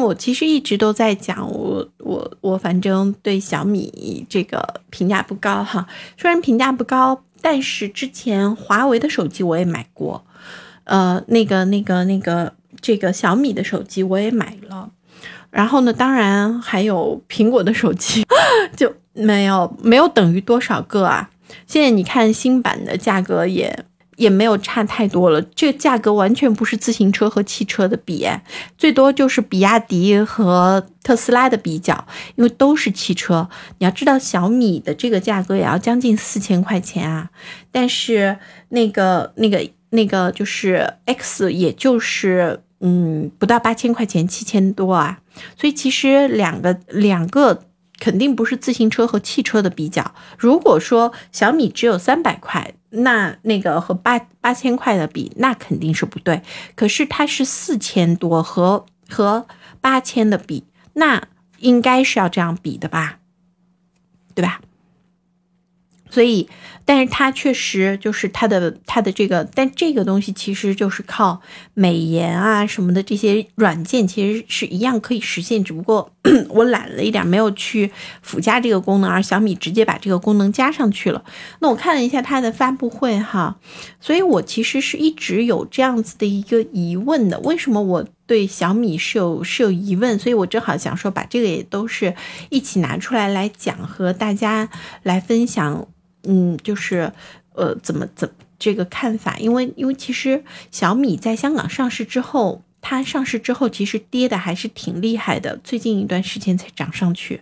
我其实一直都在讲，我我我反正对小米这个评价不高哈。虽然评价不高，但是之前华为的手机我也买过，呃，那个那个那个这个小米的手机我也买了。然后呢，当然还有苹果的手机 就没有没有等于多少个啊。现在你看新版的价格也。也没有差太多了，这个价格完全不是自行车和汽车的比，最多就是比亚迪和特斯拉的比较，因为都是汽车。你要知道，小米的这个价格也要将近四千块钱啊，但是那个、那个、那个就是 X，也就是嗯不到八千块钱，七千多啊。所以其实两个两个。肯定不是自行车和汽车的比较。如果说小米只有三百块，那那个和八八千块的比，那肯定是不对。可是它是四千多和和八千的比，那应该是要这样比的吧，对吧？所以，但是它确实就是它的它的这个，但这个东西其实就是靠美颜啊什么的这些软件，其实是一样可以实现，只不过 我懒了一点，没有去附加这个功能，而小米直接把这个功能加上去了。那我看了一下它的发布会哈，所以我其实是一直有这样子的一个疑问的，为什么我？对小米是有是有疑问，所以我正好想说，把这个也都是一起拿出来来讲，和大家来分享。嗯，就是呃，怎么怎这个看法？因为因为其实小米在香港上市之后，它上市之后其实跌的还是挺厉害的，最近一段时间才涨上去。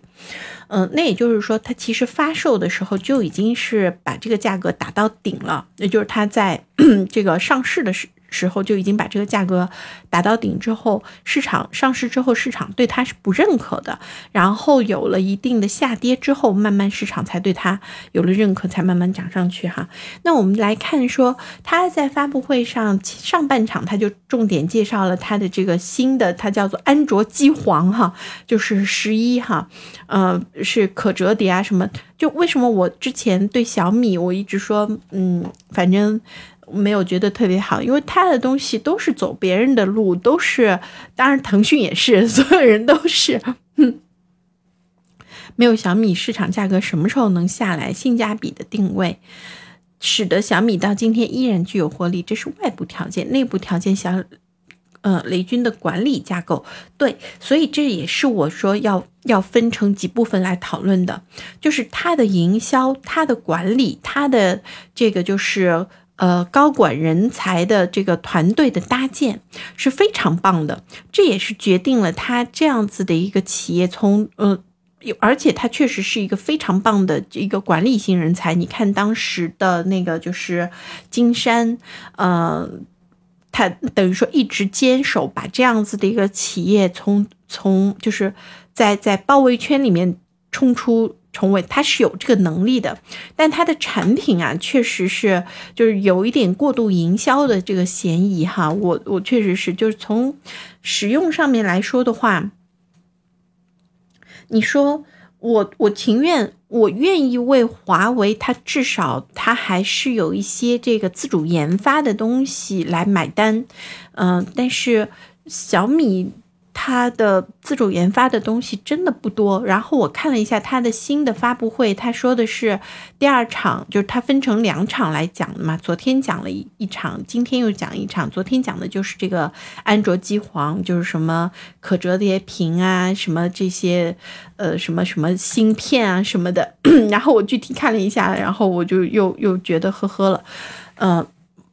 嗯，那也就是说，它其实发售的时候就已经是把这个价格打到顶了，也就是它在 这个上市的时。时候就已经把这个价格打到顶之后，市场上市之后，市场对它是不认可的。然后有了一定的下跌之后，慢慢市场才对它有了认可，才慢慢涨上去哈。那我们来看说，它在发布会上上半场，它就重点介绍了它的这个新的，它叫做安卓机皇哈，就是十一哈，呃，是可折叠啊什么。就为什么我之前对小米，我一直说，嗯，反正。没有觉得特别好，因为他的东西都是走别人的路，都是，当然腾讯也是，所有人都是，没有小米市场价格什么时候能下来？性价比的定位，使得小米到今天依然具有活力，这是外部条件，内部条件小，呃，雷军的管理架构，对，所以这也是我说要要分成几部分来讨论的，就是他的营销、他的管理、他的这个就是。呃，高管人才的这个团队的搭建是非常棒的，这也是决定了他这样子的一个企业从呃，而且他确实是一个非常棒的一个管理型人才。你看当时的那个就是金山，呃，他等于说一直坚守把这样子的一个企业从从就是在在包围圈里面冲出。重伟他是有这个能力的，但它的产品啊，确实是就是有一点过度营销的这个嫌疑哈。我我确实是就是从使用上面来说的话，你说我我情愿我愿意为华为，它至少它还是有一些这个自主研发的东西来买单，嗯，但是小米。它的自主研发的东西真的不多。然后我看了一下它的新的发布会，他说的是第二场，就是它分成两场来讲的嘛。昨天讲了一一场，今天又讲一场。昨天讲的就是这个安卓机皇，就是什么可折叠屏啊，什么这些，呃，什么什么芯片啊什么的。然后我具体看了一下，然后我就又又觉得呵呵了，嗯，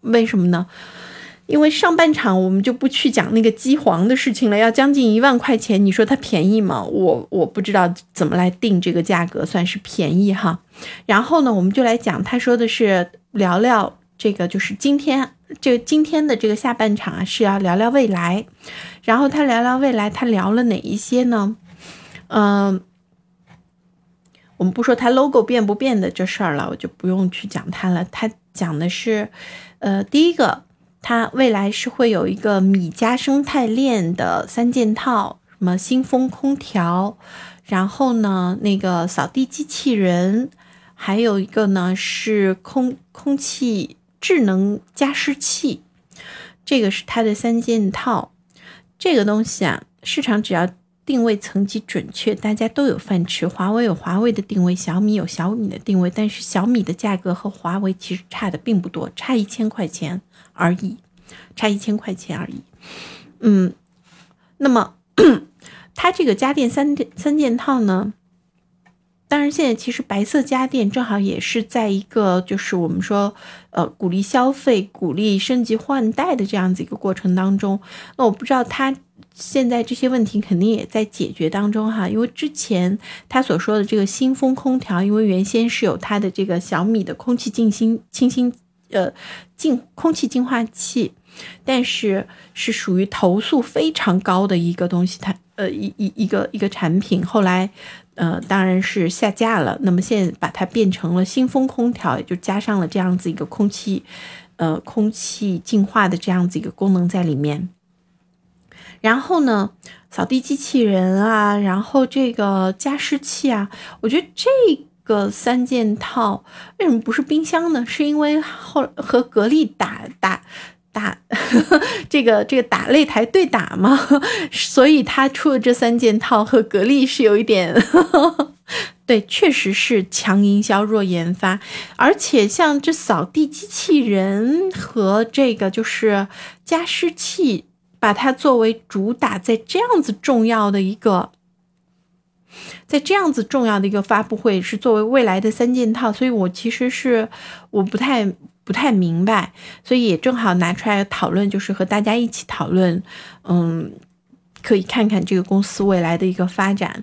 为什么呢？因为上半场我们就不去讲那个机皇的事情了，要将近一万块钱，你说它便宜吗？我我不知道怎么来定这个价格算是便宜哈。然后呢，我们就来讲，他说的是聊聊这个，就是今天这今天的这个下半场啊是要聊聊未来。然后他聊聊未来，他聊了哪一些呢？嗯，我们不说它 logo 变不变的这事儿了，我就不用去讲它了。他讲的是，呃，第一个。它未来是会有一个米家生态链的三件套，什么新风空调，然后呢那个扫地机器人，还有一个呢是空空气智能加湿器，这个是它的三件套。这个东西啊，市场只要定位层级准确，大家都有饭吃。华为有华为的定位，小米有小米的定位，但是小米的价格和华为其实差的并不多，差一千块钱而已，差一千块钱而已。嗯，那么 它这个家电三三件套呢？当然，现在其实白色家电正好也是在一个就是我们说，呃，鼓励消费、鼓励升级换代的这样子一个过程当中。那我不知道它现在这些问题肯定也在解决当中哈，因为之前他所说的这个新风空调，因为原先是有它的这个小米的空气净新清新呃净空气净化器，但是是属于投诉非常高的一个东西，它呃一一一个一个产品，后来。呃，当然是下架了。那么现在把它变成了新风空调，也就加上了这样子一个空气，呃，空气净化的这样子一个功能在里面。然后呢，扫地机器人啊，然后这个加湿器啊，我觉得这个三件套为什么不是冰箱呢？是因为后和格力打打。打 这个这个打擂台对打嘛，所以他出的这三件套和格力是有一点，对，确实是强营销弱研发，而且像这扫地机器人和这个就是加湿器，把它作为主打，在这样子重要的一个，在这样子重要的一个发布会是作为未来的三件套，所以我其实是我不太。不太明白，所以也正好拿出来讨论，就是和大家一起讨论，嗯，可以看看这个公司未来的一个发展。